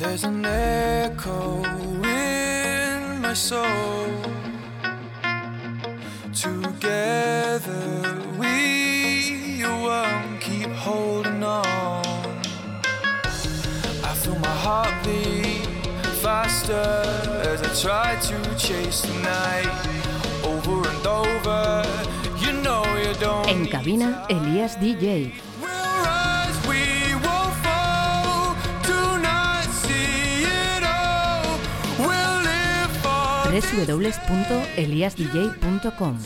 There's an echo in my soul. Together we won't keep holding on. I feel my heart beat faster as I try to chase the night over and over. You know you don't. En cabina, Elías DJ. www.eliasdj.com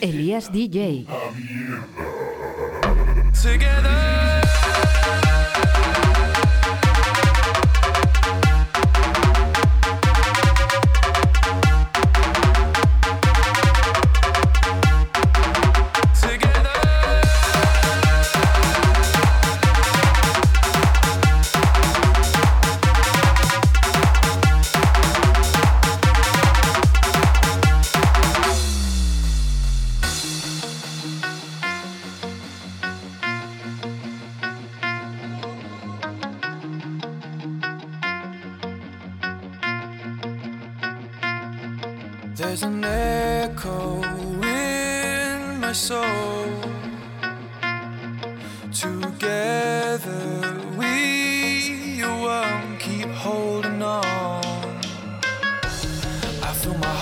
Elías DJ.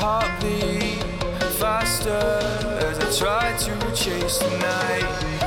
Feel my heart beat faster as I try to chase the night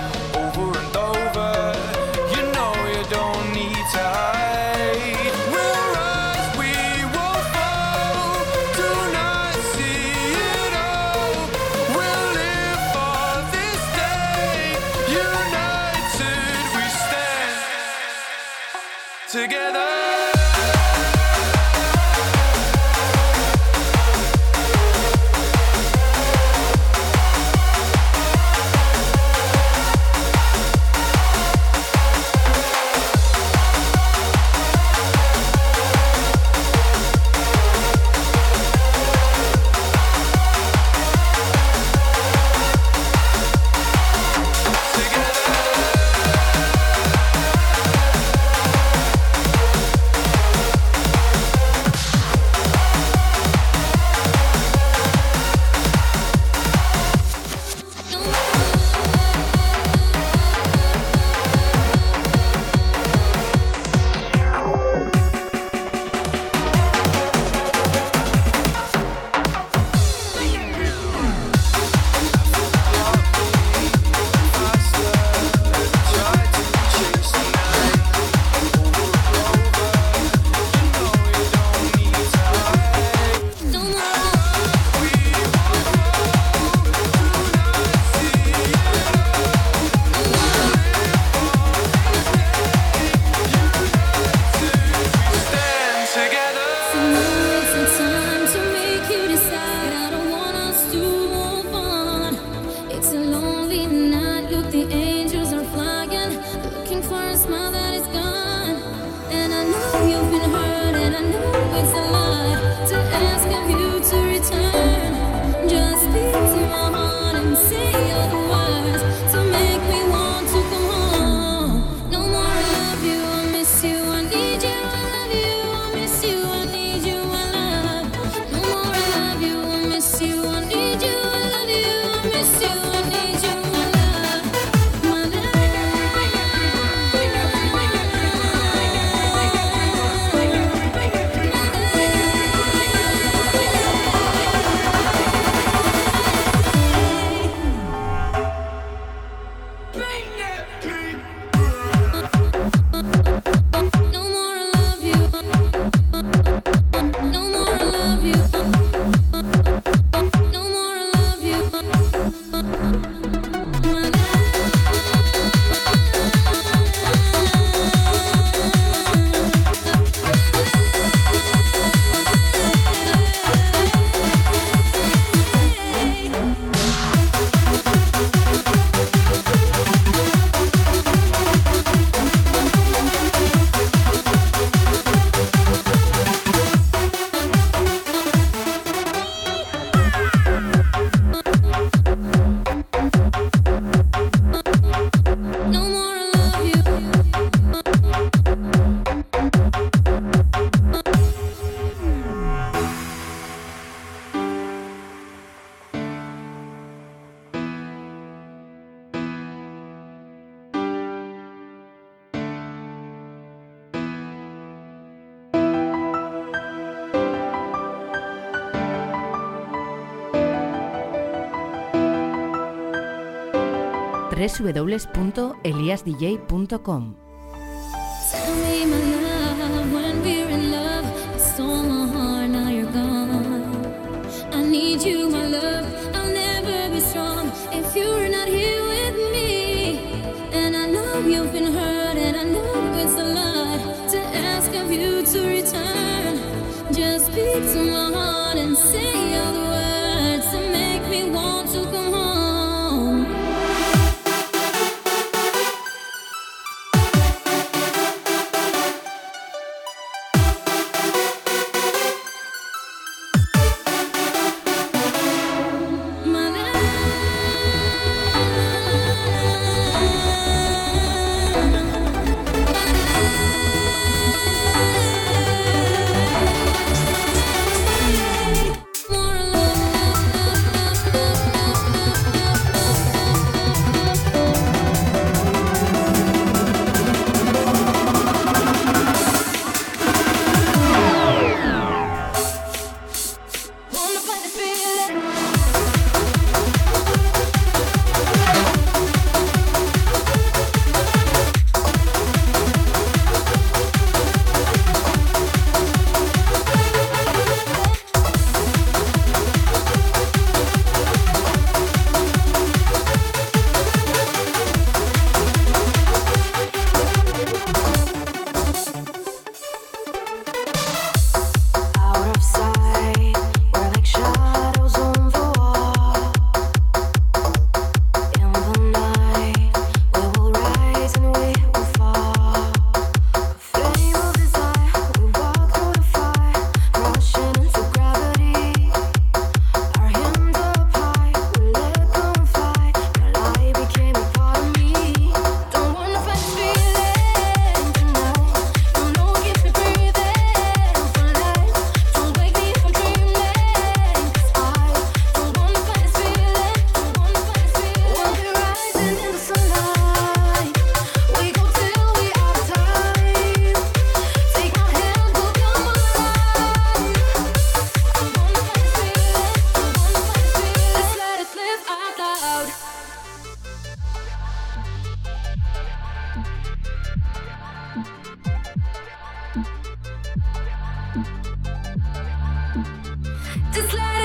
www.eliasdj.com.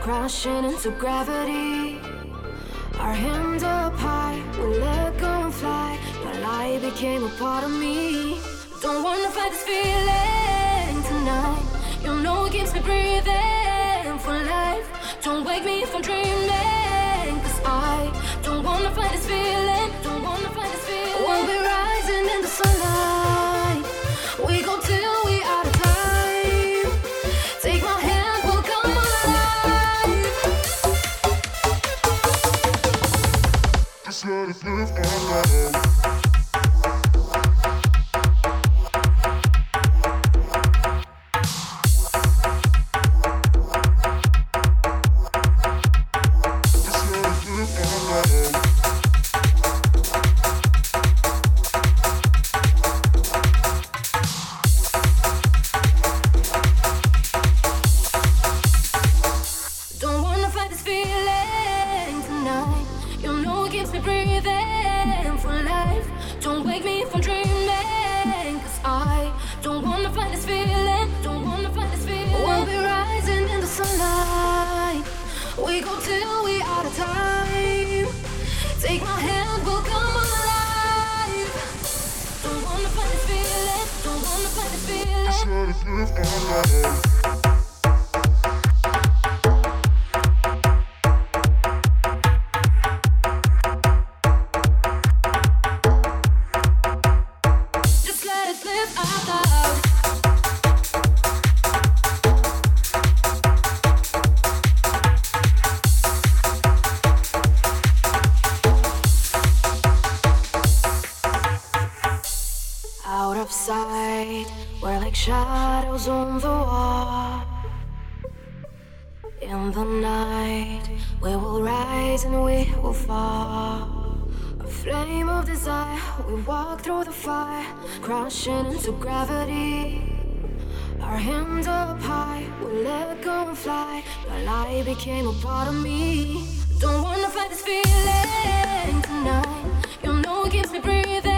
crashing into gravity. Our hands up high, we let go and fly. Your lie became a part of me. Don't wanna fight this feeling tonight. You know it keeps me breathing for life. Don't wake me if I'm dreaming, cause I don't wanna fight this feeling. Don't wanna fight this feeling. We'll be rising in the sunlight. Música shadows on the wall. In the night, we will rise and we will fall. A flame of desire, we walk through the fire, crashing into gravity. Our hands up high, we let go and fly. Your light became a part of me. Don't wanna fight this feeling tonight. You know it keeps me breathing.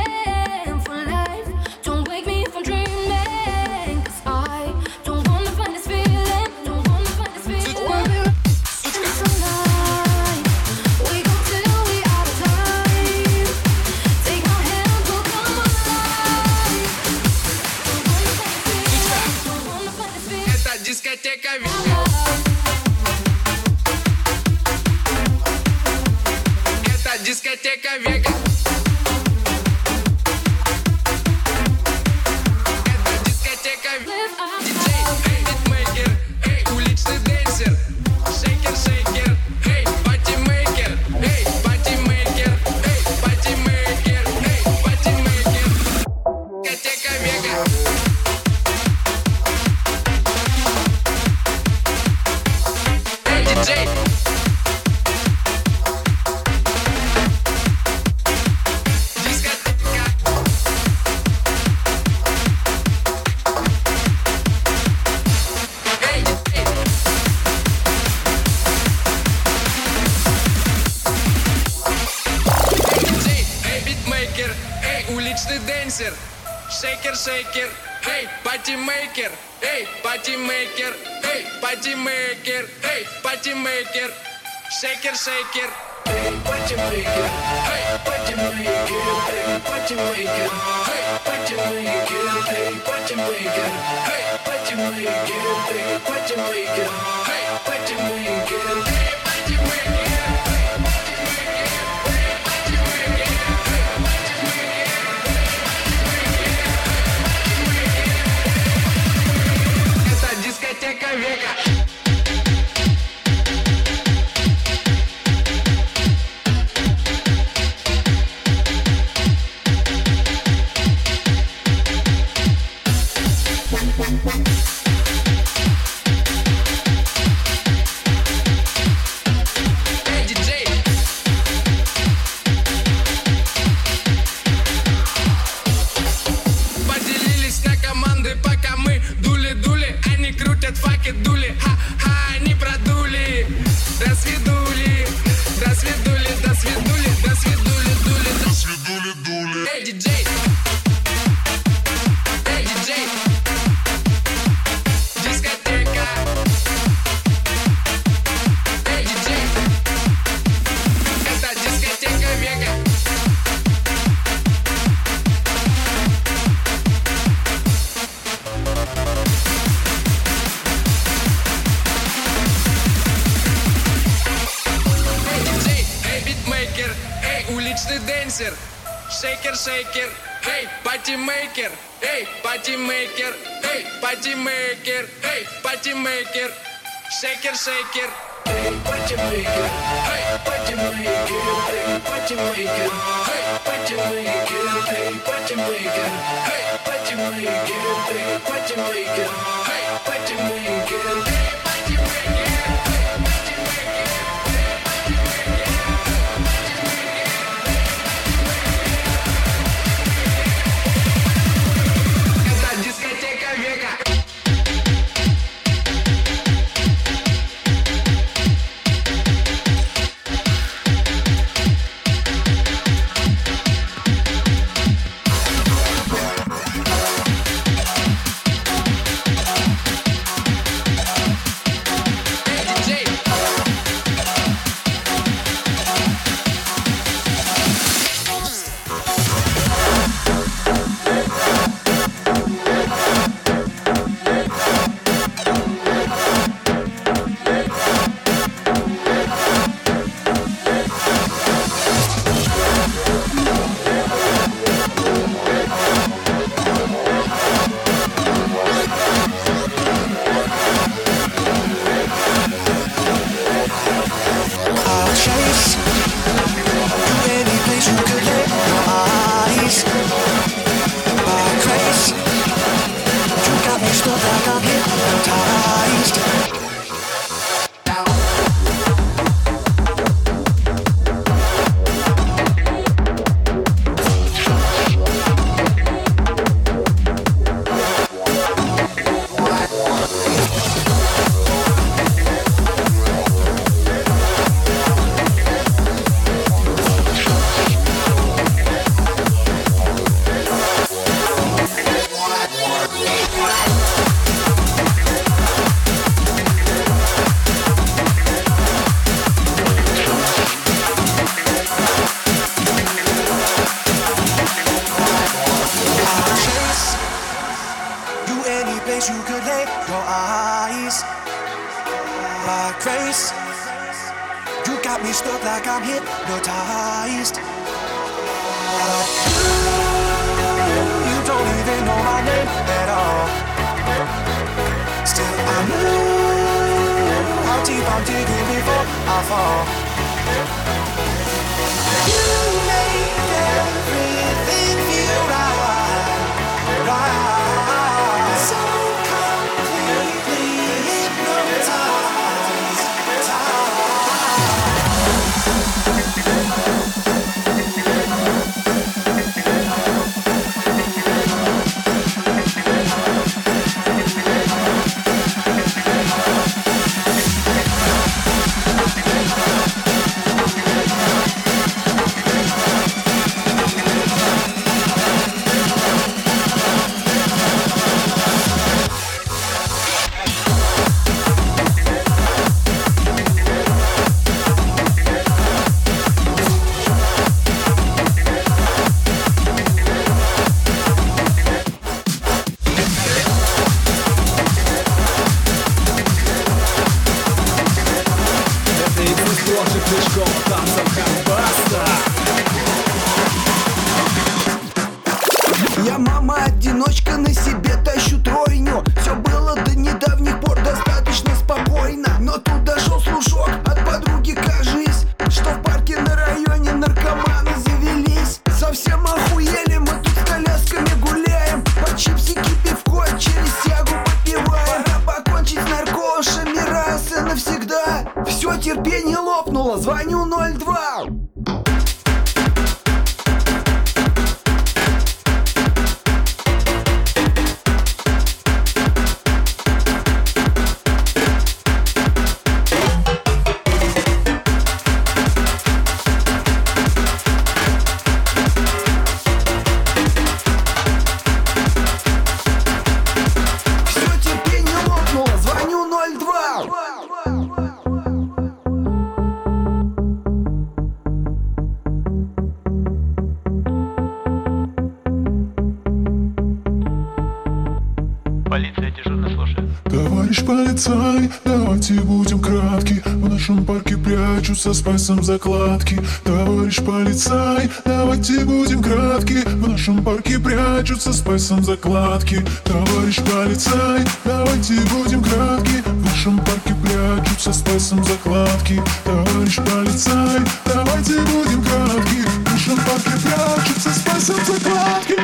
века. со спайсом закладки. Товарищ полицай, давайте будем кратки. В нашем парке прячутся спайсом закладки. Товарищ полицай, давайте будем кратки. В нашем парке прячутся спайсом закладки. Товарищ полицай, давайте будем кратки. В нашем парке прячутся спайсом закладки.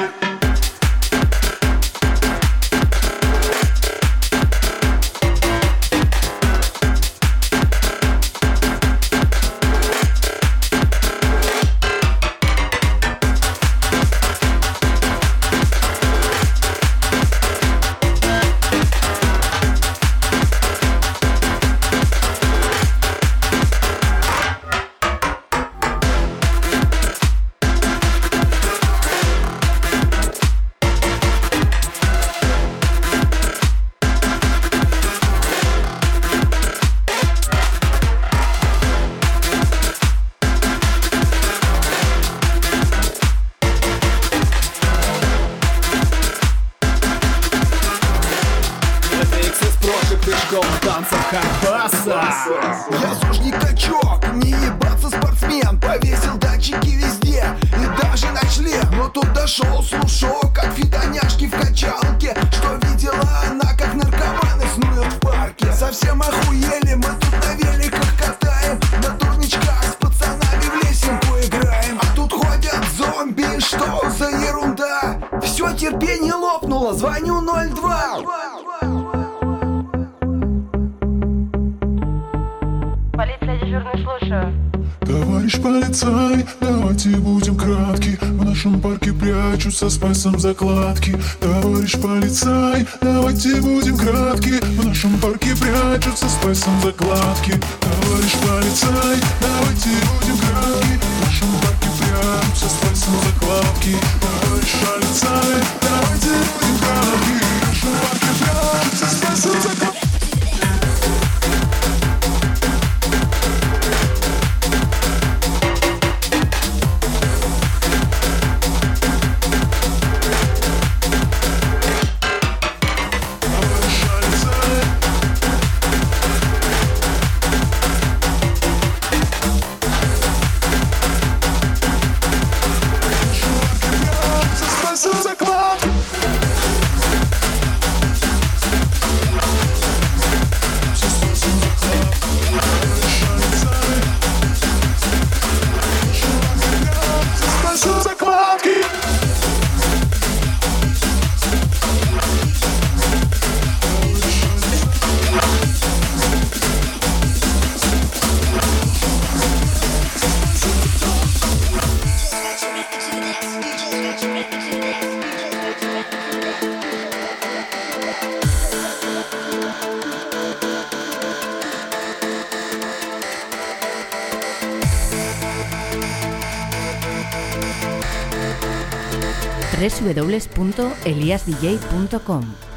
www.eliasdj.com.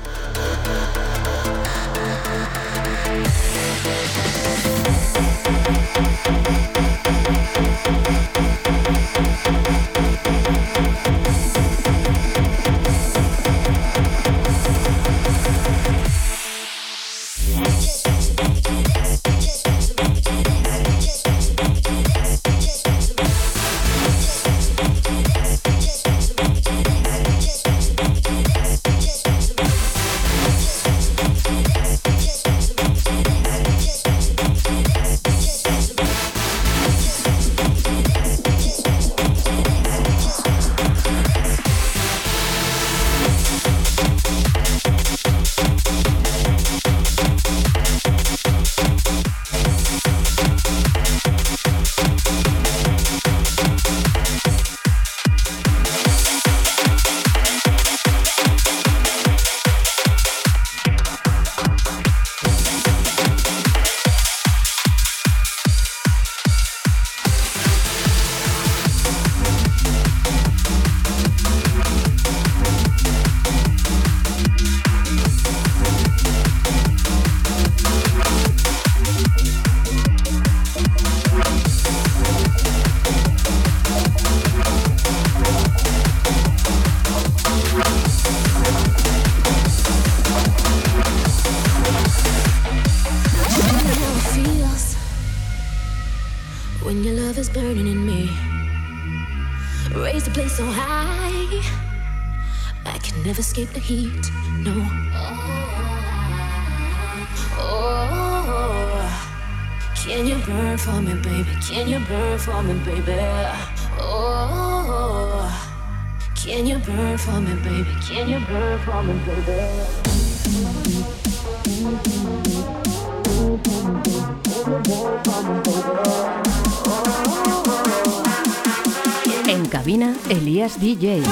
heat. No. Oh, can you burn for me, baby? Can you burn for me, baby? Oh, can you burn for me, baby? Can you burn for me, baby? En cabina, Elías DJ.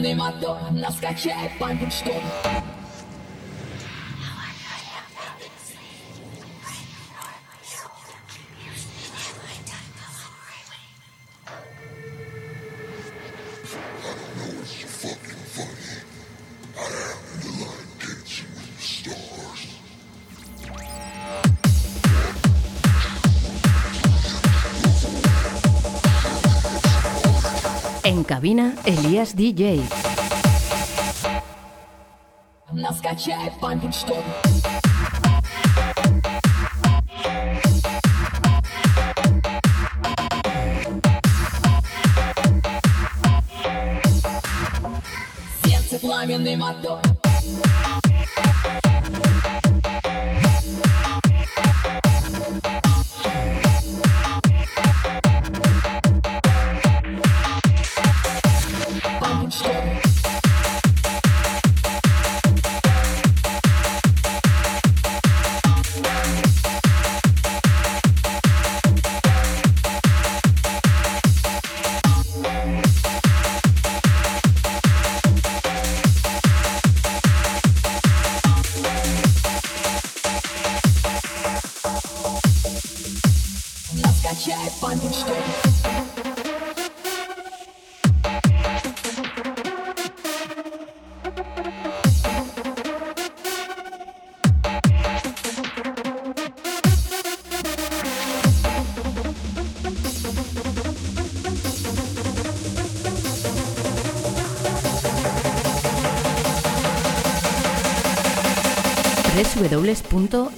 Зеленый мотор, нас качает что cabina, Elías DJ. Нас качает память шторм Сердце пламенный мотор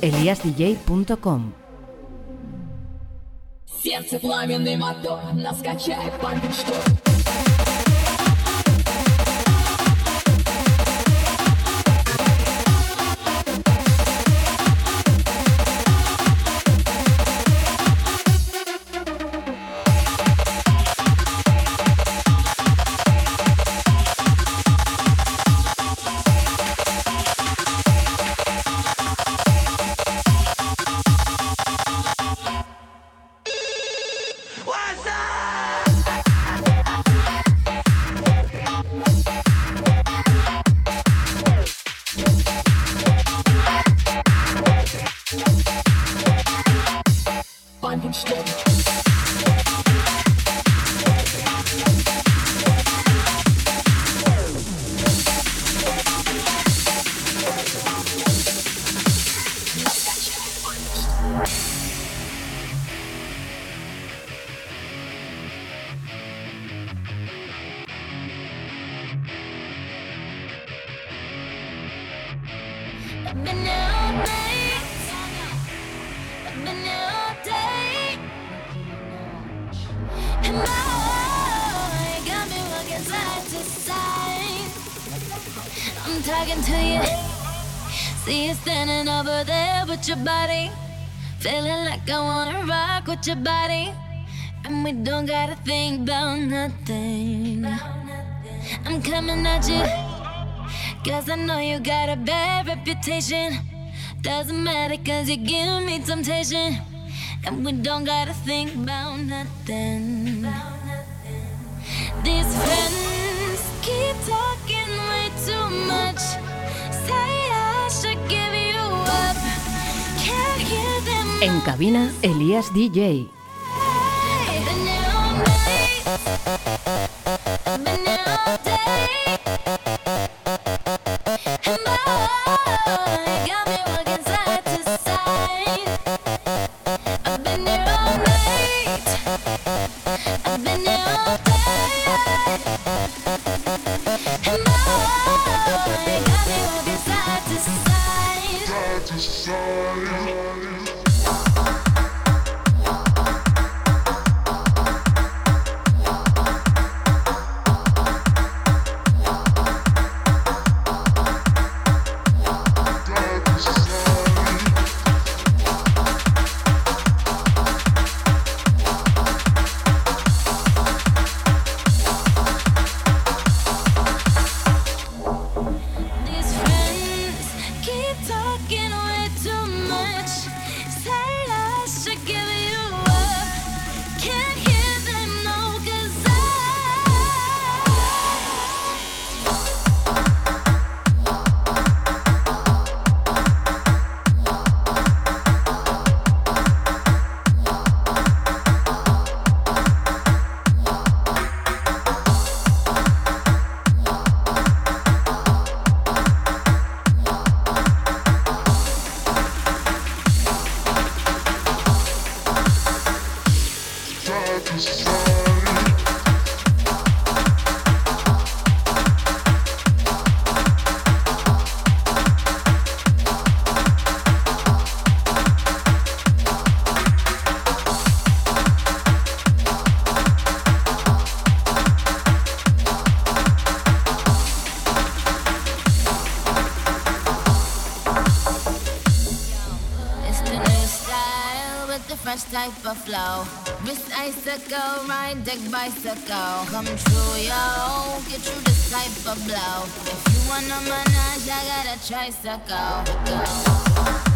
www.eliasdj.com Сердце пламенный мотор Нас качает память шторм I'm talking to you. See you standing over there with your body. Feeling like I wanna rock with your body. And we don't gotta think about nothing. I'm coming at you. Cause I know you got a bad reputation. Doesn't matter cause you give me temptation. And we don't gotta think about nothing. These friends keep talking way too much. Say I should give you up. Can't hear them. En cabina, Elías DJ. There all deck bicycle. Come true, yo. Get through this type blow. If you wanna manage, I got a tricycle. Go.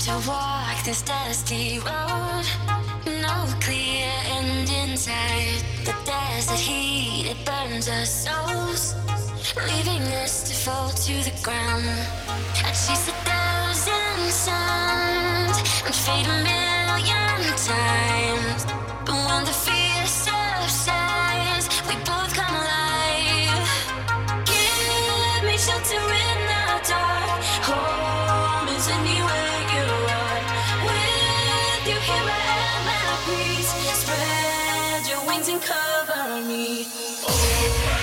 To walk this dusty road. No clear end in sight. The desert heat, it burns our souls, leaving us to fall to the ground. I chase a thousand suns and fade a million times. Wings and cover me. Spread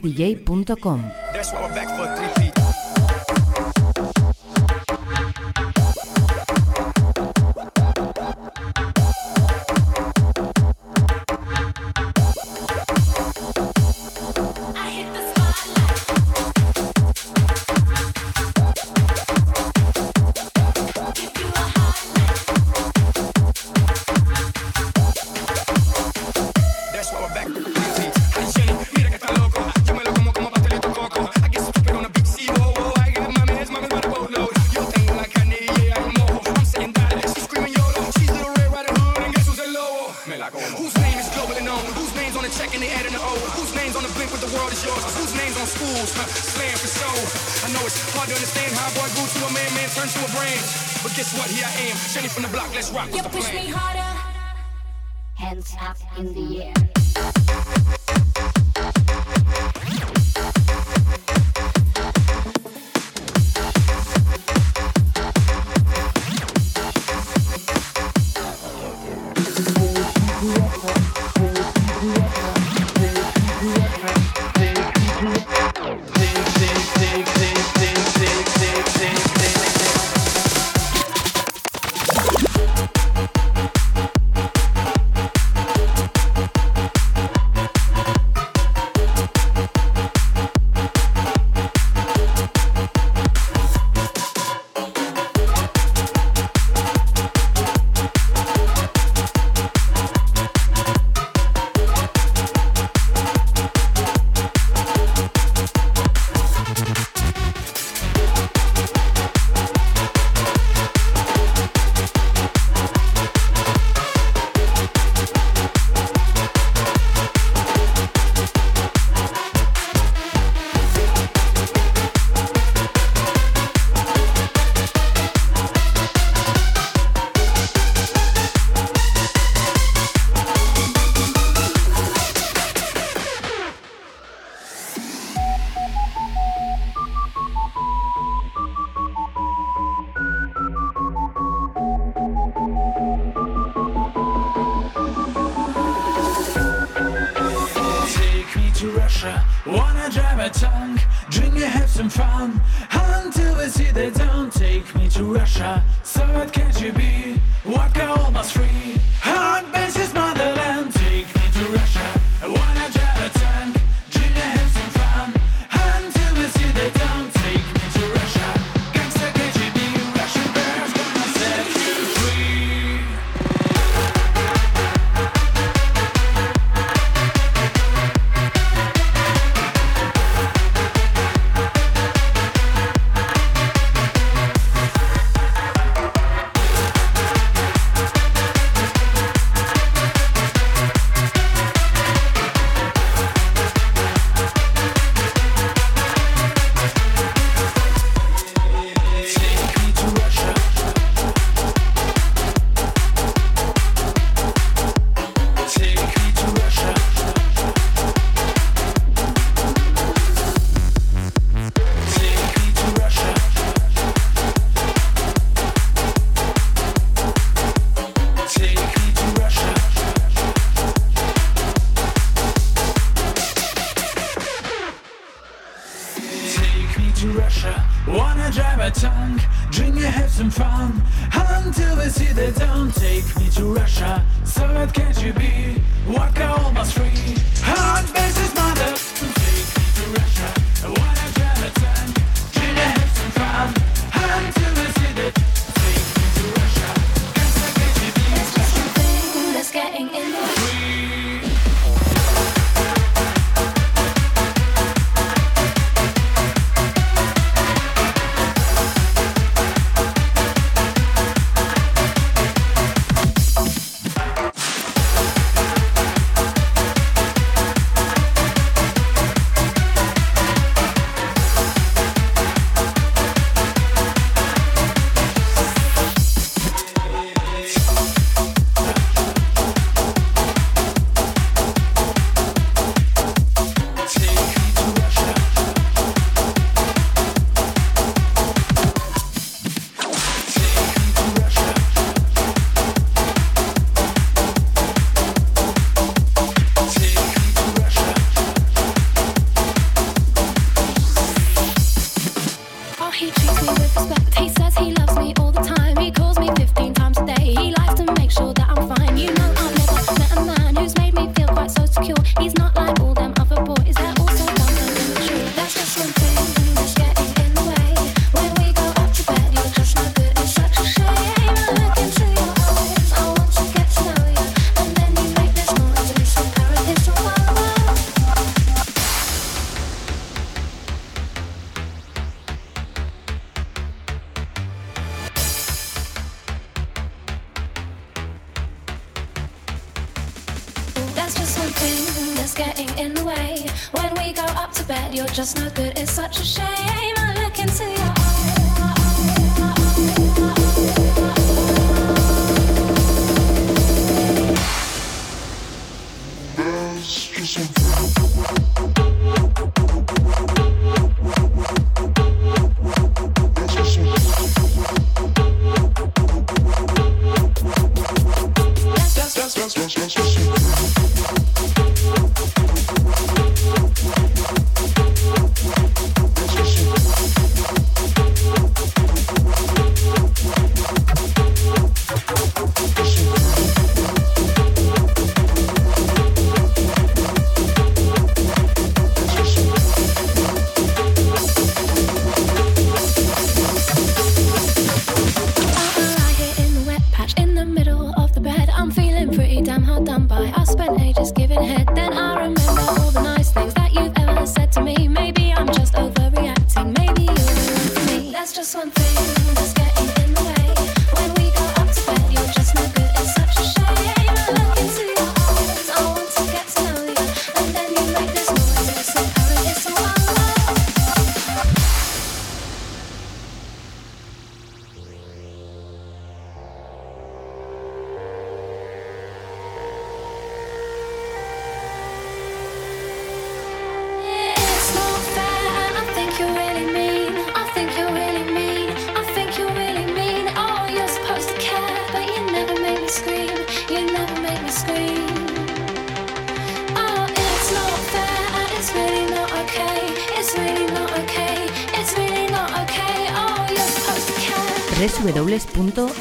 mariasdj.com. time.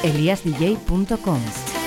eliasdj.com.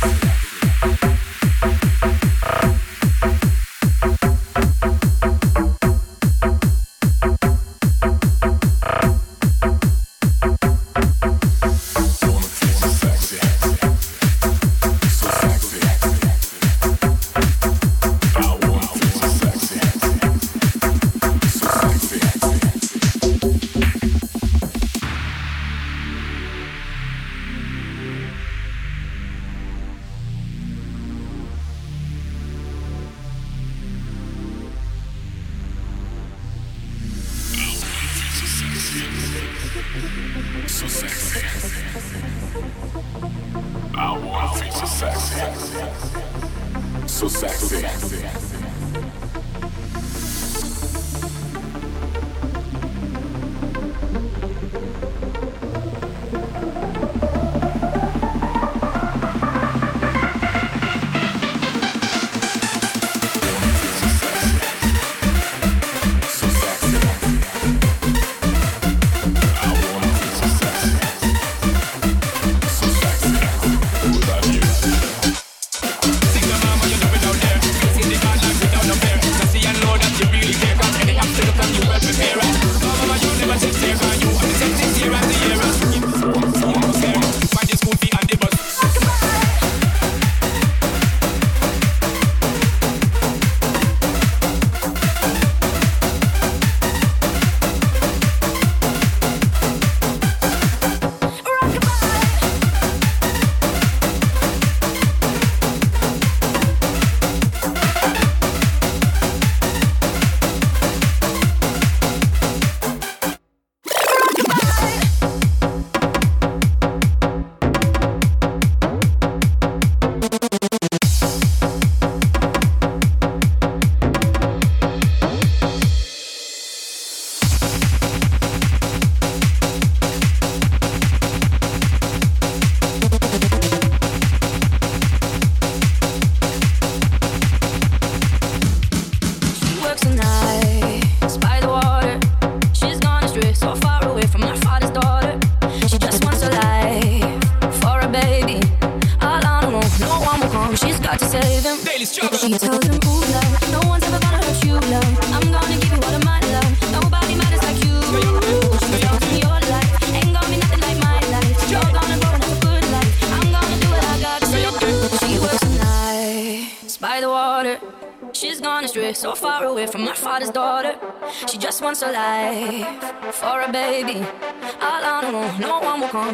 Thank you.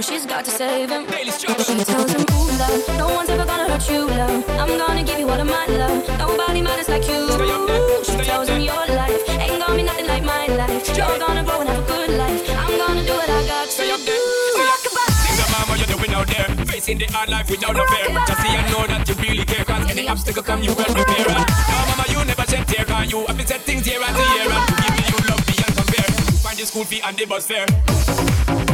She's got to save him. She tells him, ooh, love, no one's ever gonna hurt you, love. I'm gonna give you all of my love. Nobody matters like you. She tells him your life ain't gonna be nothing like my life. You're gonna grow and have a good life. I'm gonna do what I got to do. Mama, you're doing out there, facing the hard life without no fear. Just see and know that you really care, cause any obstacle come, you will prepare. No, mama, you never shed tear, cause you have been set things year. And to school fee and the bus fare.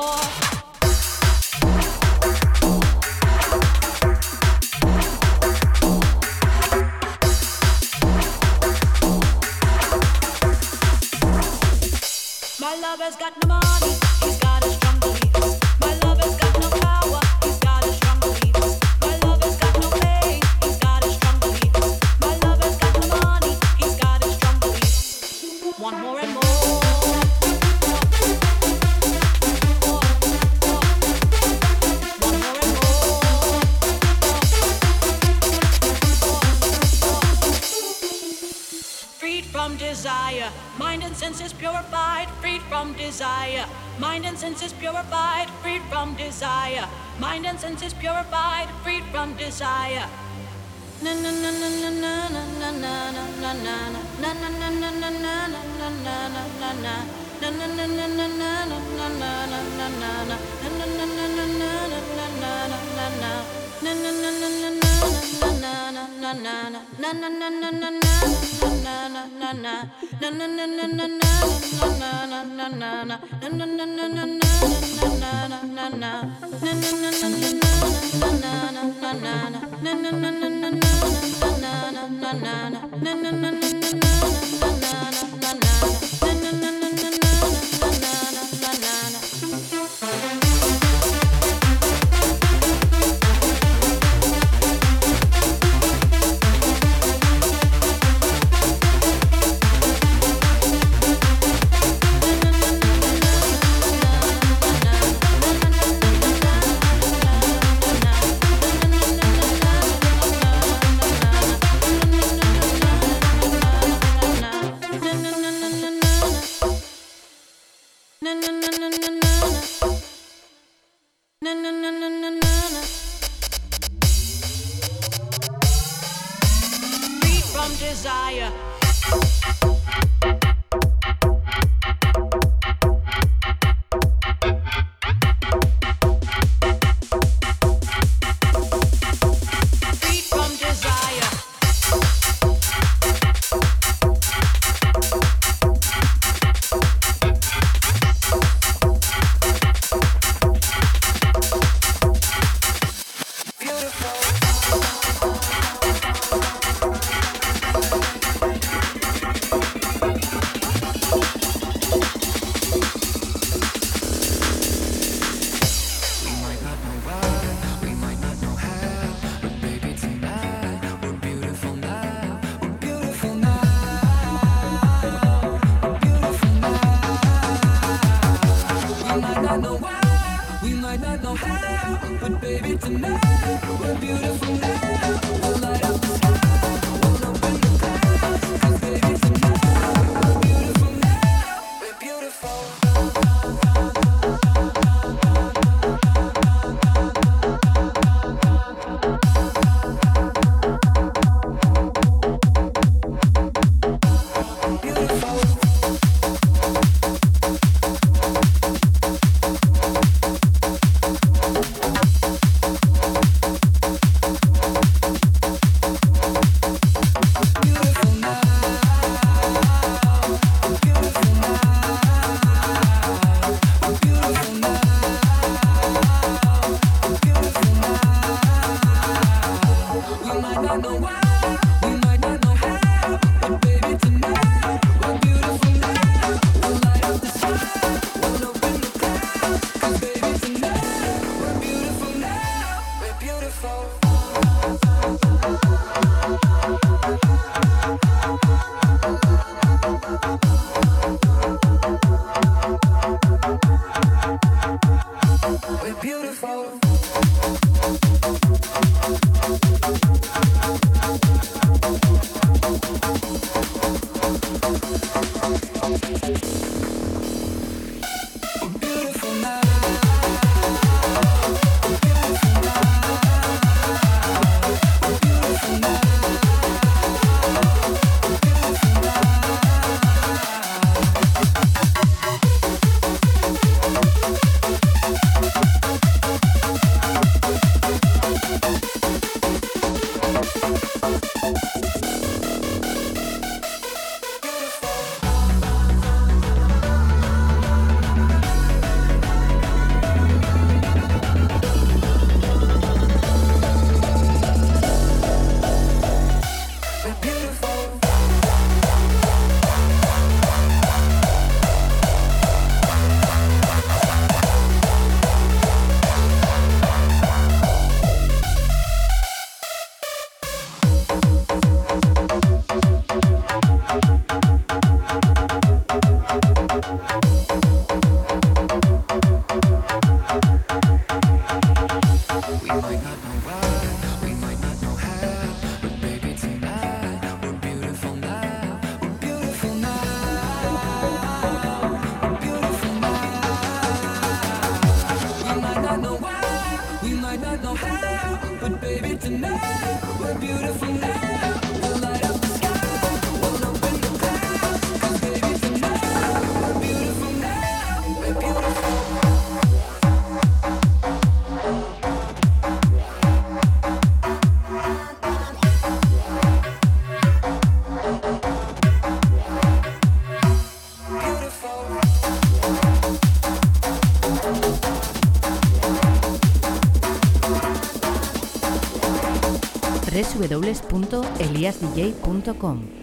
for. desire. Mind and senses purified, freed from desire. Na na na na na na na na na na na na na na na na na na na na na na na na www.eliasdj.com.